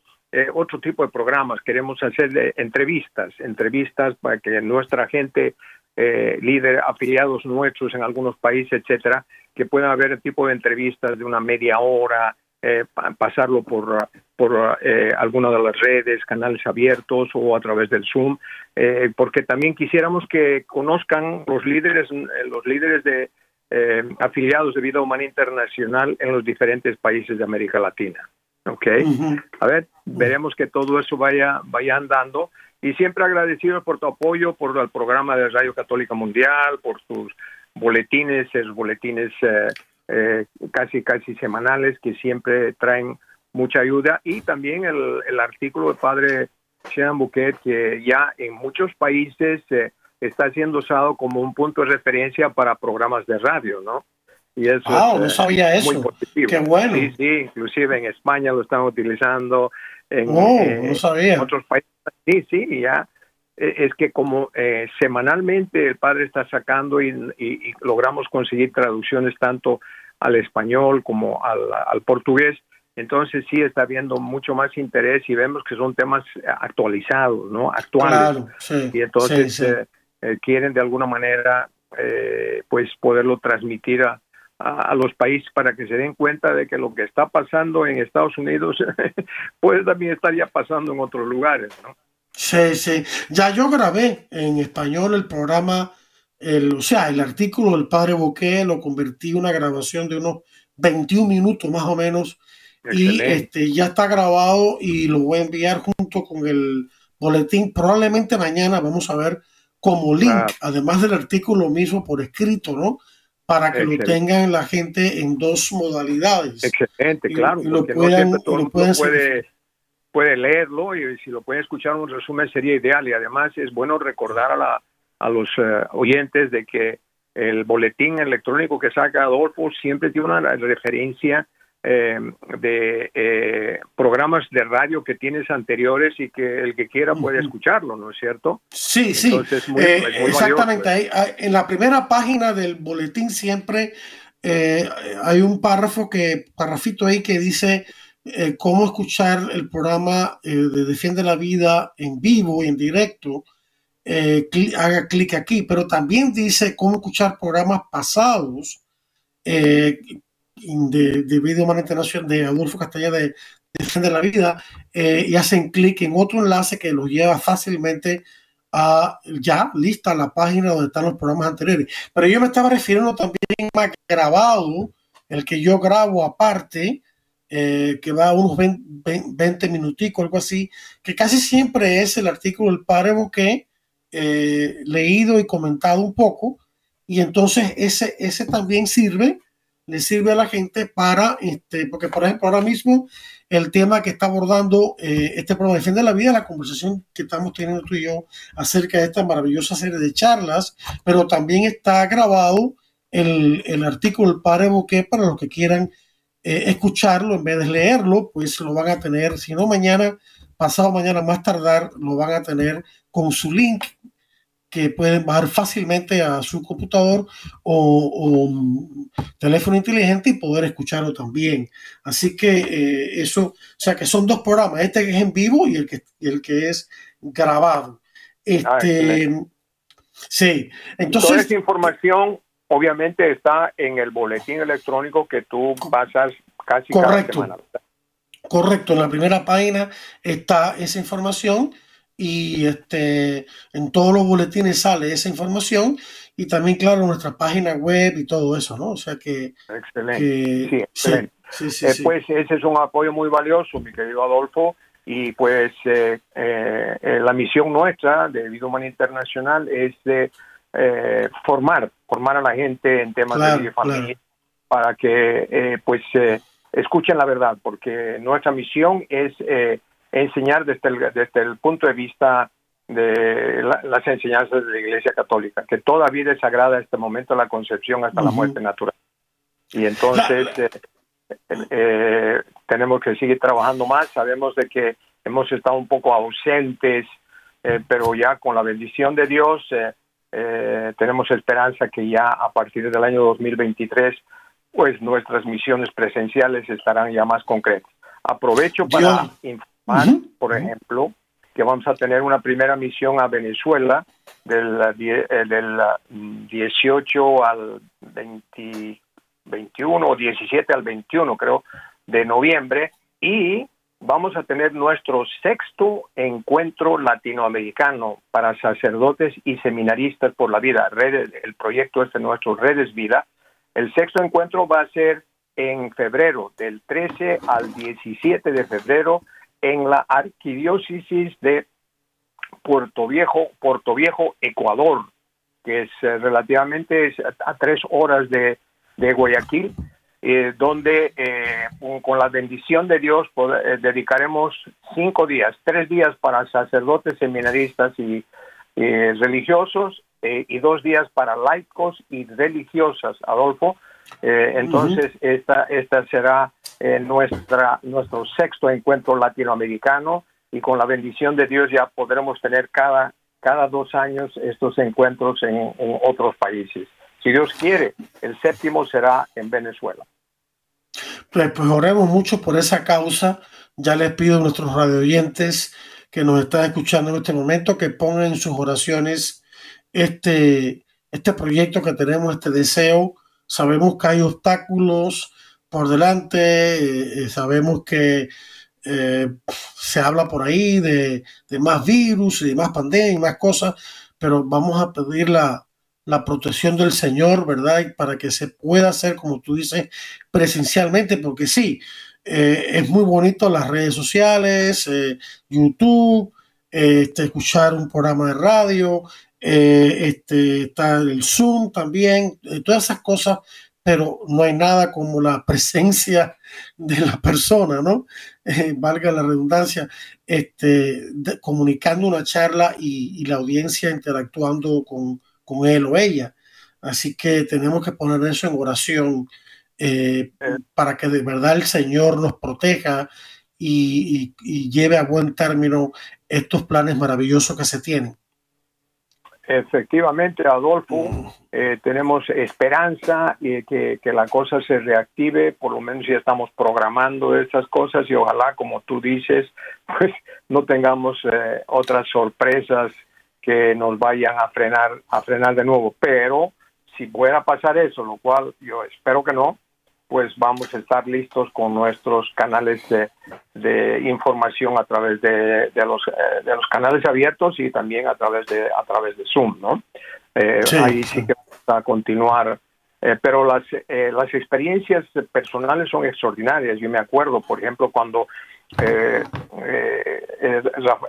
otro tipo de programas, queremos hacer entrevistas, entrevistas para que nuestra gente, líder, afiliados nuestros en algunos países, etcétera, que puedan haber tipo de entrevistas de una media hora, eh, pasarlo por, por eh, alguna de las redes, canales abiertos o a través del Zoom, eh, porque también quisiéramos que conozcan los líderes, los líderes de afiliados de vida humana internacional en los diferentes países de América Latina. Ok, a ver, veremos que todo eso vaya, vaya andando y siempre agradecido por tu apoyo, por el programa de Radio Católica Mundial, por tus boletines, esos boletines eh, eh, casi casi semanales que siempre traen mucha ayuda y también el, el artículo del padre Sean Bouquet que ya en muchos países eh, está siendo usado como un punto de referencia para programas de radio, ¿no? Y eso ah, no sabía eso. Muy positivo. Qué bueno. Sí, sí, inclusive en España lo están utilizando, en, oh, no sabía. otros países. Sí, sí, ya es que como eh, semanalmente el padre está sacando y, logramos conseguir traducciones tanto al español como al, portugués, entonces sí está habiendo mucho más interés y vemos que son temas actualizados, ¿no? Actuales. y entonces eh, eh, quieren de alguna manera pues poderlo transmitir a, a, los países para que se den cuenta de que lo que está pasando en Estados Unidos puede también estar ya pasando en otros lugares, ¿no? Sí, sí. Ya yo grabé en español el programa, el, o sea, el artículo del padre Boqué, lo convertí en una grabación de unos 21 minutos más o menos. Y este ya está grabado y lo voy a enviar junto con el boletín. Probablemente mañana vamos a ver como link, además del artículo mismo por escrito, ¿no? Para que lo tengan la gente en dos modalidades. Excelente, claro. lo puedan, lo puede puede leerlo y si lo puede escuchar un resumen sería ideal y además es bueno recordar a, la, a los eh, oyentes de que el boletín electrónico que saca Adolfo siempre tiene una referencia eh, de eh, programas de radio que tienes anteriores y que el que quiera puede escucharlo, ¿no es cierto? Sí, sí, exactamente. en la primera página del boletín siempre hay un párrafo que, párrafito ahí que dice eh, cómo escuchar el programa eh, de Defiende la Vida en vivo y en directo, eh, haga clic aquí, pero también dice cómo escuchar programas pasados de, de Vida Humana Internacional de Adolfo Castellá de Defiende la Vida y hacen clic en otro enlace que los lleva fácilmente a ya lista la página donde están los programas anteriores. Pero yo me estaba refiriendo también a grabado, el que yo grabo aparte, eh, que va a unos 20, 20, minuticos, algo así, que casi siempre es el artículo del padre Boqué, eh, leído y comentado un poco, y entonces ese, ese también sirve, le sirve a la gente para, este, porque por ejemplo ahora mismo el tema que está abordando eh, este programa Defiende la Vida, la conversación que estamos teniendo tú y yo acerca de esta maravillosa serie de charlas, pero también está grabado el, el artículo del padre Boqué para los que quieran eh, escucharlo en vez de leerlo, pues lo van a tener, si no mañana, pasado mañana más tardar, lo van a tener con su link que pueden bajar fácilmente a su computador o, teléfono inteligente y poder escucharlo también. Así que eh, eso, o sea que son dos programas, este que es en vivo y el que, el que es grabado. Este, ah, sí, entonces... Toda información obviamente está en el boletín electrónico que tú pasas casi cada semana. Correcto, en la primera página está esa información y este en todos los boletines sale esa información y también claro nuestra página web y todo eso, ¿no? O sea que excelente, sí, excelente. Eh, pues ese es un apoyo muy valioso, mi querido Adolfo, y pues eh, eh, la misión nuestra de Vida Humana Internacional es de eh, formar, formar a la gente en temas de familia para que eh, pues eh, escuchen la verdad, porque nuestra misión es enseñar desde el, desde el punto de vista de las enseñanzas de la Iglesia Católica, que toda vida es sagrada en este momento la concepción hasta la muerte natural. Y entonces tenemos que seguir trabajando más, sabemos de que hemos estado un poco ausentes, pero ya con la bendición de Dios eh, tenemos esperanza que ya a partir del año 2023 pues nuestras misiones presenciales estarán ya más concretas. Aprovecho para informar, por ejemplo, que vamos a tener una primera misión a Venezuela del, eh, del 18 mm, al 21 o 17 al 21 creo de noviembre y vamos a tener nuestro sexto encuentro latinoamericano para sacerdotes y seminaristas por la vida, redes, el proyecto este nuestro Redes Vida. El sexto encuentro va a ser en febrero, del 13 al 17 de febrero, en la arquidiócesis de Puerto Viejo, Puerto Viejo, Ecuador, que es eh, relativamente a tres horas de, Guayaquil, eh, donde eh, con la bendición de Dios dedicaremos cinco días, tres días para sacerdotes, seminaristas y religiosos y dos días para laicos y religiosas, Adolfo. entonces, esta, esta será nuestra, nuestro sexto encuentro latinoamericano y con la bendición de Dios ya podremos tener cada, cada dos años estos encuentros en, otros países. Si Dios quiere, el séptimo será en Venezuela. Pues, pues oremos mucho por esa causa. Ya les pido a nuestros radioyentes que nos están escuchando en este momento que pongan en sus oraciones este, este proyecto que tenemos, este deseo. Sabemos que hay obstáculos por delante, eh, sabemos que eh, se habla por ahí de, más virus y de más pandemia y más cosas, pero vamos a pedir la, protección del Señor, ¿verdad? para que se pueda hacer, como tú dices, presencialmente, porque sí, eh, es muy bonito las redes sociales, eh, YouTube, este, escuchar un programa de radio, este, está el Zoom también, todas esas cosas pero no hay nada como la presencia de la persona, ¿no? Eh, valga la redundancia, este, comunicando una charla y, la audiencia interactuando con, él o ella. Así que tenemos que poner eso en oración eh, para que de verdad el Señor nos proteja y lleve a buen término estos planes maravillosos que se tienen. Efectivamente, Adolfo, eh, tenemos esperanza y que, que, la cosa se reactive, por lo menos ya estamos programando estas cosas y ojalá, como tú dices, pues no tengamos eh, otras sorpresas que nos vayan a frenar, a frenar de nuevo. Pero si pueda pasar eso, lo cual yo espero que no, pues vamos a estar listos con nuestros canales de, información a través de, los, eh, de los canales abiertos y también a través de, a través de Zoom, ¿no? Eh, ahí sí que vamos a continuar. Eh, pero las, las experiencias personales son extraordinarias. Yo me acuerdo, por ejemplo, cuando eh, eh,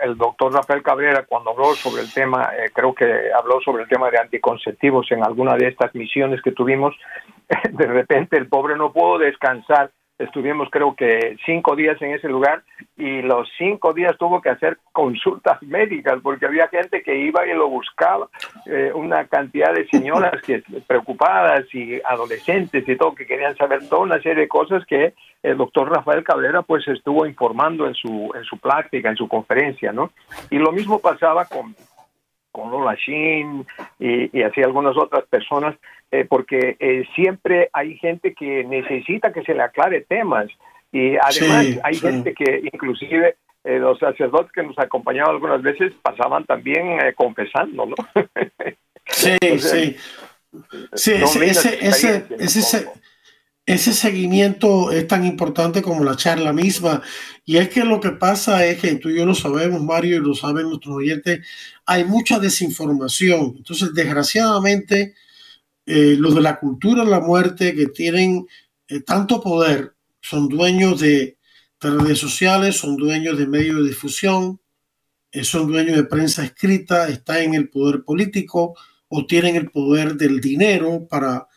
el, doctor Rafael Cabrera cuando habló sobre el tema, eh, creo que habló sobre el tema de anticonceptivos en alguna de estas misiones que tuvimos, de repente el pobre no pudo descansar estuvimos creo que cinco días en ese lugar y los cinco días tuvo que hacer consultas médicas porque había gente que iba y lo buscaba, eh, una cantidad de señoras que preocupadas y adolescentes y todo que querían saber toda una serie de cosas que el doctor Rafael Cabrera pues estuvo informando en su en su práctica, en su conferencia, ¿no? Y lo mismo pasaba con con Lola Shin y, así algunas otras personas, eh, porque eh, siempre hay gente que necesita que se le aclare temas y además hay gente que inclusive eh, los sacerdotes que nos acompañaban algunas veces pasaban también confesando, ¿no? sí, sí. Sí, ese, ese, ese, ese seguimiento es tan importante como la charla misma. Y es que lo que pasa es que tú y yo lo sabemos, Mario, y lo saben nuestros oyentes, hay mucha desinformación. Entonces, desgraciadamente, eh, los de la cultura de la muerte que tienen eh, tanto poder son dueños de, redes sociales, son dueños de medios de difusión, eh, son dueños de prensa escrita, están en el poder político o tienen el poder del dinero para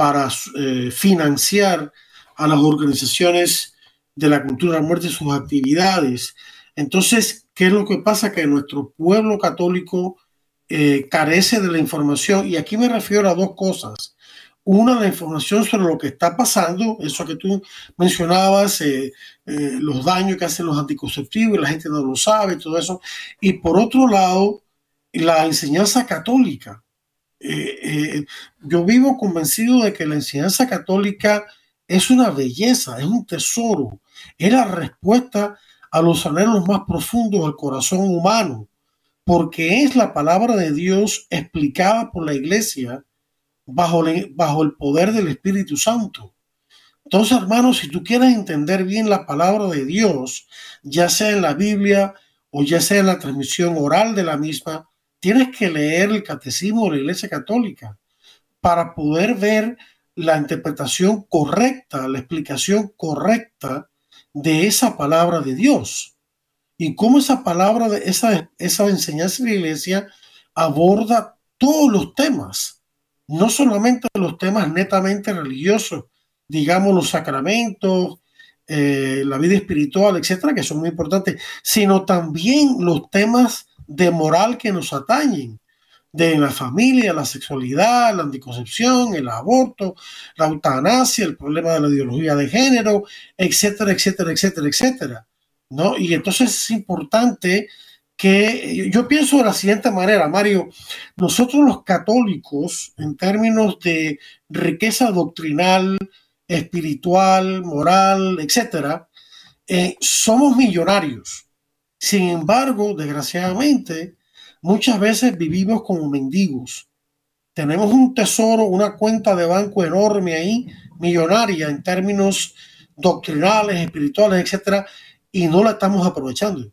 para eh, financiar a las organizaciones de la cultura de la muerte sus actividades. Entonces, ¿qué es lo que pasa? Que nuestro pueblo católico eh, carece de la información y aquí me refiero a dos cosas. Una, la información sobre lo que está pasando, eso que tú mencionabas, eh, los daños que hacen los anticonceptivos y la gente no lo sabe, todo eso. Y por otro lado, la enseñanza católica. Eh, eh, yo vivo convencido de que la enseñanza católica es una belleza, es un tesoro, es la respuesta a los anhelos más profundos del corazón humano, porque es la palabra de Dios explicada por la iglesia bajo, bajo el poder del Espíritu Santo. Entonces, hermanos, si tú quieres entender bien la palabra de Dios, ya sea en la Biblia o ya sea en la transmisión oral de la misma, tienes que leer el catecismo de la Iglesia Católica para poder ver la interpretación correcta, la explicación correcta de esa palabra de Dios. Y cómo esa palabra, esa, esa enseñanza de la iglesia aborda todos los temas, no solamente los temas netamente religiosos, digamos los sacramentos, eh, la vida espiritual, etcétera, que son muy importantes, sino también los temas de moral que nos atañen, de la familia, la sexualidad, la anticoncepción, el aborto, la eutanasia, el problema de la ideología de género, etcétera, etcétera, etcétera, etcétera. ¿no? Y entonces es importante que yo pienso de la siguiente manera, Mario, nosotros los católicos, en términos de riqueza doctrinal, espiritual, moral, etcétera, eh, somos millonarios. Sin embargo, desgraciadamente, muchas veces vivimos como mendigos. Tenemos un tesoro, una cuenta de banco enorme ahí, millonaria en términos doctrinales, espirituales, etcétera, y no la estamos aprovechando.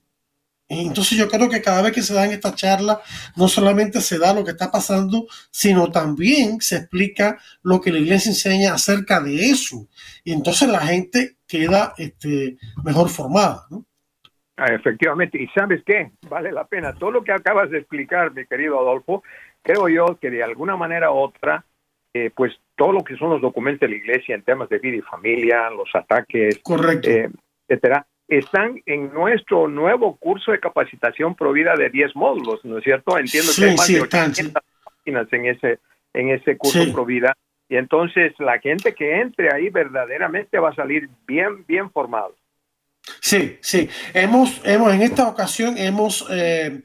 Entonces yo creo que cada vez que se dan estas charlas, no solamente se da lo que está pasando, sino también se explica lo que la iglesia enseña acerca de eso. Y entonces la gente queda este, mejor formada. ¿no? Ah, efectivamente, y sabes qué, vale la pena. Todo lo que acabas de explicar, mi querido Adolfo, creo yo que de alguna manera u otra, eh, pues todo lo que son los documentos de la iglesia en temas de vida y familia, los ataques, Correcto. Eh, etcétera, están en nuestro nuevo curso de capacitación provida de 10 módulos, ¿no es cierto? Entiendo que hay más de 800 páginas en ese, en ese curso provida. Y entonces la gente que entre ahí verdaderamente va a salir bien, bien formado. Sí, sí. Hemos, hemos en esta ocasión hemos eh,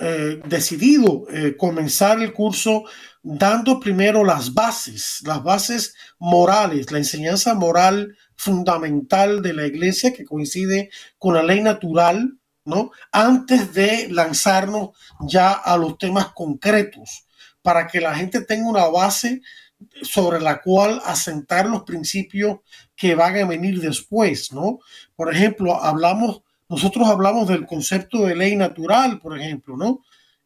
eh, decidido eh, comenzar el curso dando primero las bases, las bases morales, la enseñanza moral fundamental de la iglesia que coincide con la ley natural, ¿no? Antes de lanzarnos ya a los temas concretos, para que la gente tenga una base sobre la cual asentar los principios que van a venir después, ¿no? Por ejemplo, hablamos, nosotros hablamos del concepto de ley natural, por ejemplo, ¿no?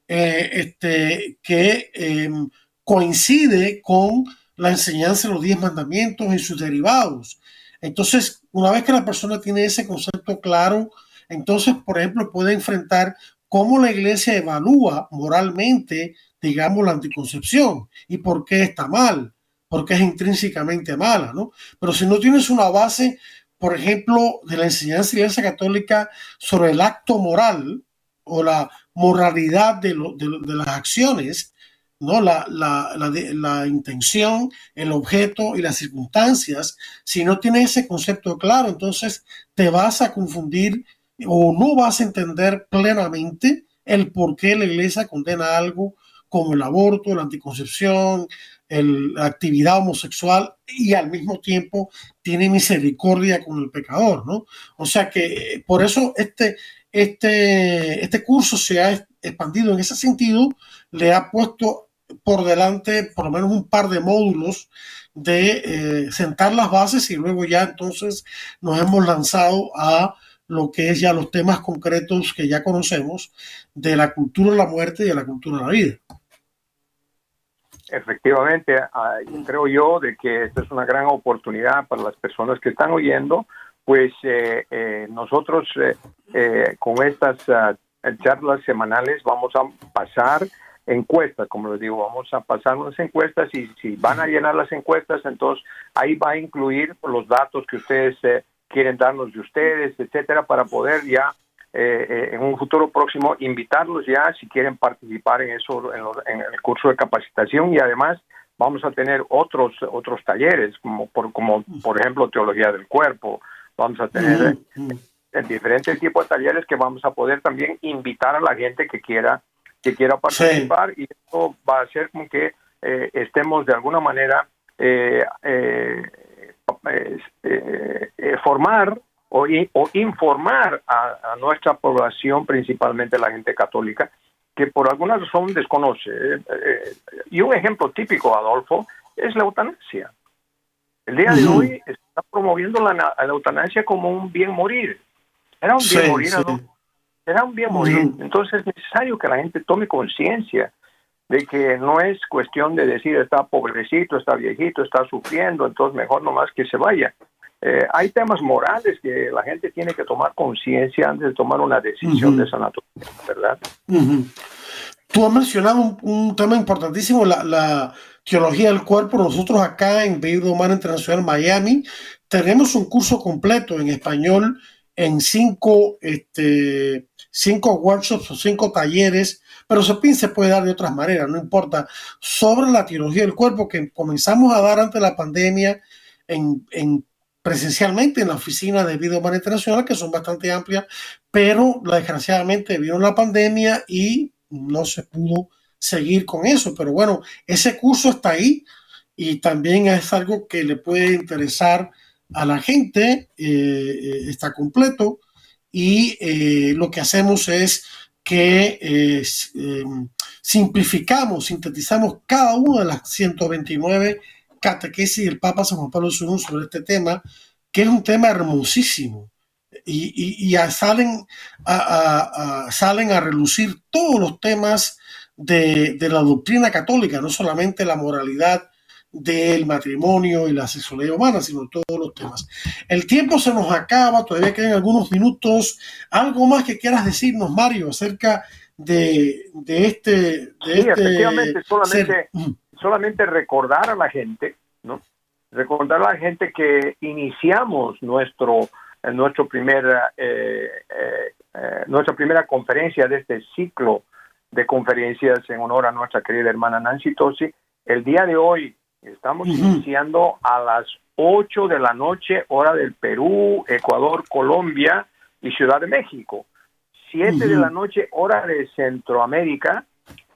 Eh, este, que em, coincide con la enseñanza de los diez mandamientos y sus derivados. Entonces, una vez que la persona tiene ese concepto claro, entonces, por ejemplo, puede enfrentar cómo la iglesia evalúa moralmente, digamos, la anticoncepción y por qué está mal, porque es intrínsecamente mala, ¿no? Pero si no tienes una base, por ejemplo, de la enseñanza de la iglesia católica sobre el acto moral o la moralidad de, las acciones, ¿no? La, la, la, intención, el objeto y las circunstancias, si no tienes ese concepto claro, entonces te vas a confundir o no vas a entender plenamente el por qué la iglesia condena algo como el aborto, la anticoncepción, la actividad homosexual y al mismo tiempo tiene misericordia con el pecador, ¿no? O sea que eh, por eso este, este, este curso se ha expandido en ese sentido, le ha puesto por delante por lo menos un par de módulos de eh, sentar las bases y luego ya entonces nos hemos lanzado a lo que es ya los temas concretos que ya conocemos de la cultura de la muerte y de la cultura de la vida. Efectivamente, creo yo de que esta es una gran oportunidad para las personas que están oyendo, pues eh, eh, nosotros con estas ah, charlas semanales vamos a pasar encuestas, como les digo, vamos a pasar unas encuestas y si van a llenar las encuestas, entonces ahí va a incluir los datos que ustedes eh, quieren darnos de ustedes, etcétera, para poder ya eh, eh, en un futuro próximo invitarlos ya si quieren participar en eso, en, el curso de capacitación. Y además vamos a tener otros otros talleres como por como por ejemplo teología del cuerpo, vamos a tener diferentes tipos de talleres que vamos a poder también invitar a la gente que quiera que quiera participar. Y esto va a hacer con que eh, estemos de alguna manera eh, eh, formar o, o informar a, nuestra población, principalmente la gente católica, que por alguna razón desconoce. y un ejemplo típico, Adolfo, es la eutanasia. El día de hoy está promoviendo la, eutanasia como un bien morir. Era un bien morir, será un bien morir. Entonces es necesario que la gente tome conciencia de que no es cuestión de decir está pobrecito, está viejito, está sufriendo, entonces mejor nomás que se vaya. Eh, hay temas morales que la gente tiene que tomar conciencia antes de tomar una decisión de esa naturaleza, ¿verdad? Tú has mencionado un, tema importantísimo, la, teología del cuerpo. Nosotros acá en Vida Humana Internacional Miami tenemos un curso completo en español en cinco, este, cinco workshops o cinco talleres, pero se, se puede dar de otras maneras, no importa, sobre la teología del cuerpo que comenzamos a dar ante la pandemia en, en presencialmente en la oficina de Vida Humana Internacional, que son bastante amplias, pero desgraciadamente vino la pandemia y no se pudo seguir con eso. Pero bueno, ese curso está ahí y también es algo que le puede interesar a la gente, eh, eh, está completo y eh, lo que hacemos es que simplificamos, sintetizamos cada una de las 129 catequesis del Papa San Juan Pablo II sobre este tema, que es un tema hermosísimo y, salen, a, salen a relucir todos los temas de, la doctrina católica, no solamente la moralidad del matrimonio y la sexualidad humana, sino todos los temas. El tiempo se nos acaba, todavía quedan algunos minutos. ¿Algo más que quieras decirnos, Mario, acerca de, este... De sí, este efectivamente, solamente, solamente recordar a la gente, ¿no? Recordar a la gente que iniciamos nuestro en nuestro primer, eh, eh, eh, nuestra primera conferencia de este ciclo de conferencias en honor a nuestra querida hermana Nancy Tosi. El día de hoy estamos iniciando a las 8 de la noche, hora del Perú, Ecuador, Colombia y Ciudad de México. 7 de la noche, hora de Centroamérica.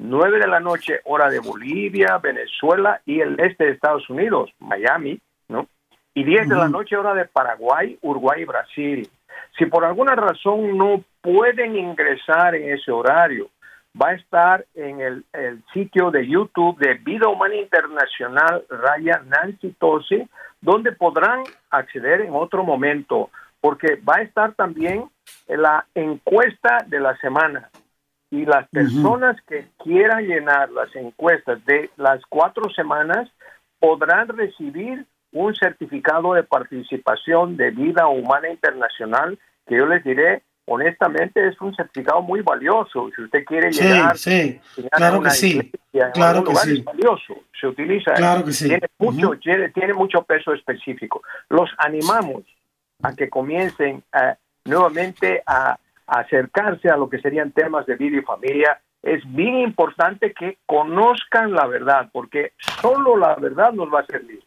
9 de la noche, hora de Bolivia, Venezuela y el este de Estados Unidos, Miami, ¿no? y 10 de la noche hora de Paraguay, Uruguay y Brasil. Si por alguna razón no pueden ingresar en ese horario, va a estar en el, sitio de YouTube de Vida Humana Internacional Raya Nancy Tosi, donde podrán acceder en otro momento, porque va a estar también en la encuesta de la semana. Y las personas que quieran llenar las encuestas de las cuatro semanas podrán recibir un certificado de participación de vida humana internacional que yo les diré honestamente es un certificado muy valioso. Si usted quiere llegar sí, claro que sí. claro que sí. es valioso se utiliza claro que sí. tiene mucho tiene, mucho peso específico. Los animamos a que comiencen eh, nuevamente a acercarse a lo que serían temas de vida y familia es bien importante que conozcan la verdad porque solo la verdad nos va a servir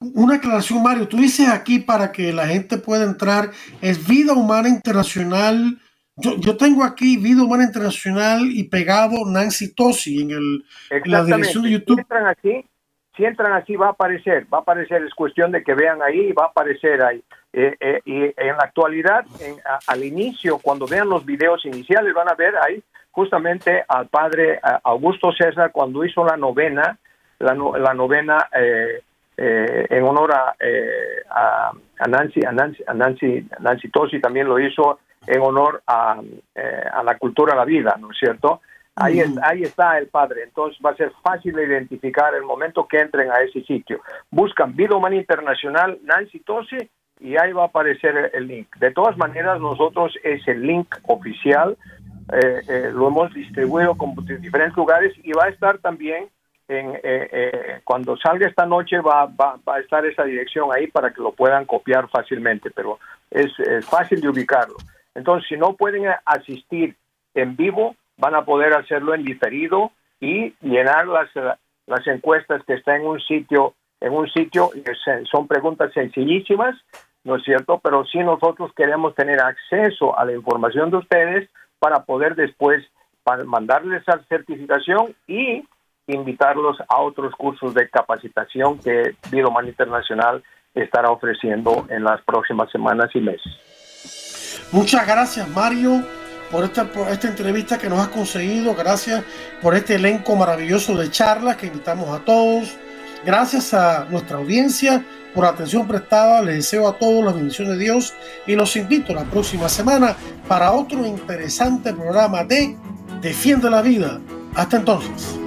una aclaración, Mario. Tú dices aquí para que la gente pueda entrar, es Vida Humana Internacional. Yo, yo tengo aquí Vida Humana Internacional y pegado Nancy Tosi en, el, la dirección de YouTube. Si entran aquí, si entran así va a aparecer, va a aparecer, es cuestión de que vean ahí, va a aparecer ahí. Eh, eh, y en la actualidad, al inicio, cuando vean los videos iniciales, van a ver ahí justamente al padre Augusto César cuando hizo la novena, la, la novena eh, eh, en honor eh, a, a, Nancy, a Nancy, a Nancy, Nancy Tosi también lo hizo en honor a, eh, a la cultura de la vida, ¿no es cierto? Ahí, ahí está el padre, entonces va a ser fácil de identificar el momento que entren a ese sitio. Buscan Vida Humana Internacional Nancy Tosi y ahí va a aparecer el link. De todas maneras, nosotros es el link oficial, lo hemos distribuido con diferentes lugares y va a estar también en, eh, eh, cuando salga esta noche va, va, a estar esa dirección ahí para que lo puedan copiar fácilmente, pero es, fácil de ubicarlo. Entonces, si no pueden asistir en vivo, van a poder hacerlo en diferido y llenar las, las encuestas que están en un sitio, en un sitio, son preguntas sencillísimas, ¿no es cierto? Pero si nosotros queremos tener acceso a la información de ustedes para poder después mandarles la certificación y invitarlos a otros cursos de capacitación que Bidoman Internacional estará ofreciendo en las próximas semanas y meses. Muchas gracias Mario por esta, por esta entrevista que nos has conseguido, gracias por este elenco maravilloso de charlas que invitamos a todos, gracias a nuestra audiencia por la atención prestada, les deseo a todos la bendición de Dios y los invito la próxima semana para otro interesante programa de Defiende la Vida Hasta entonces.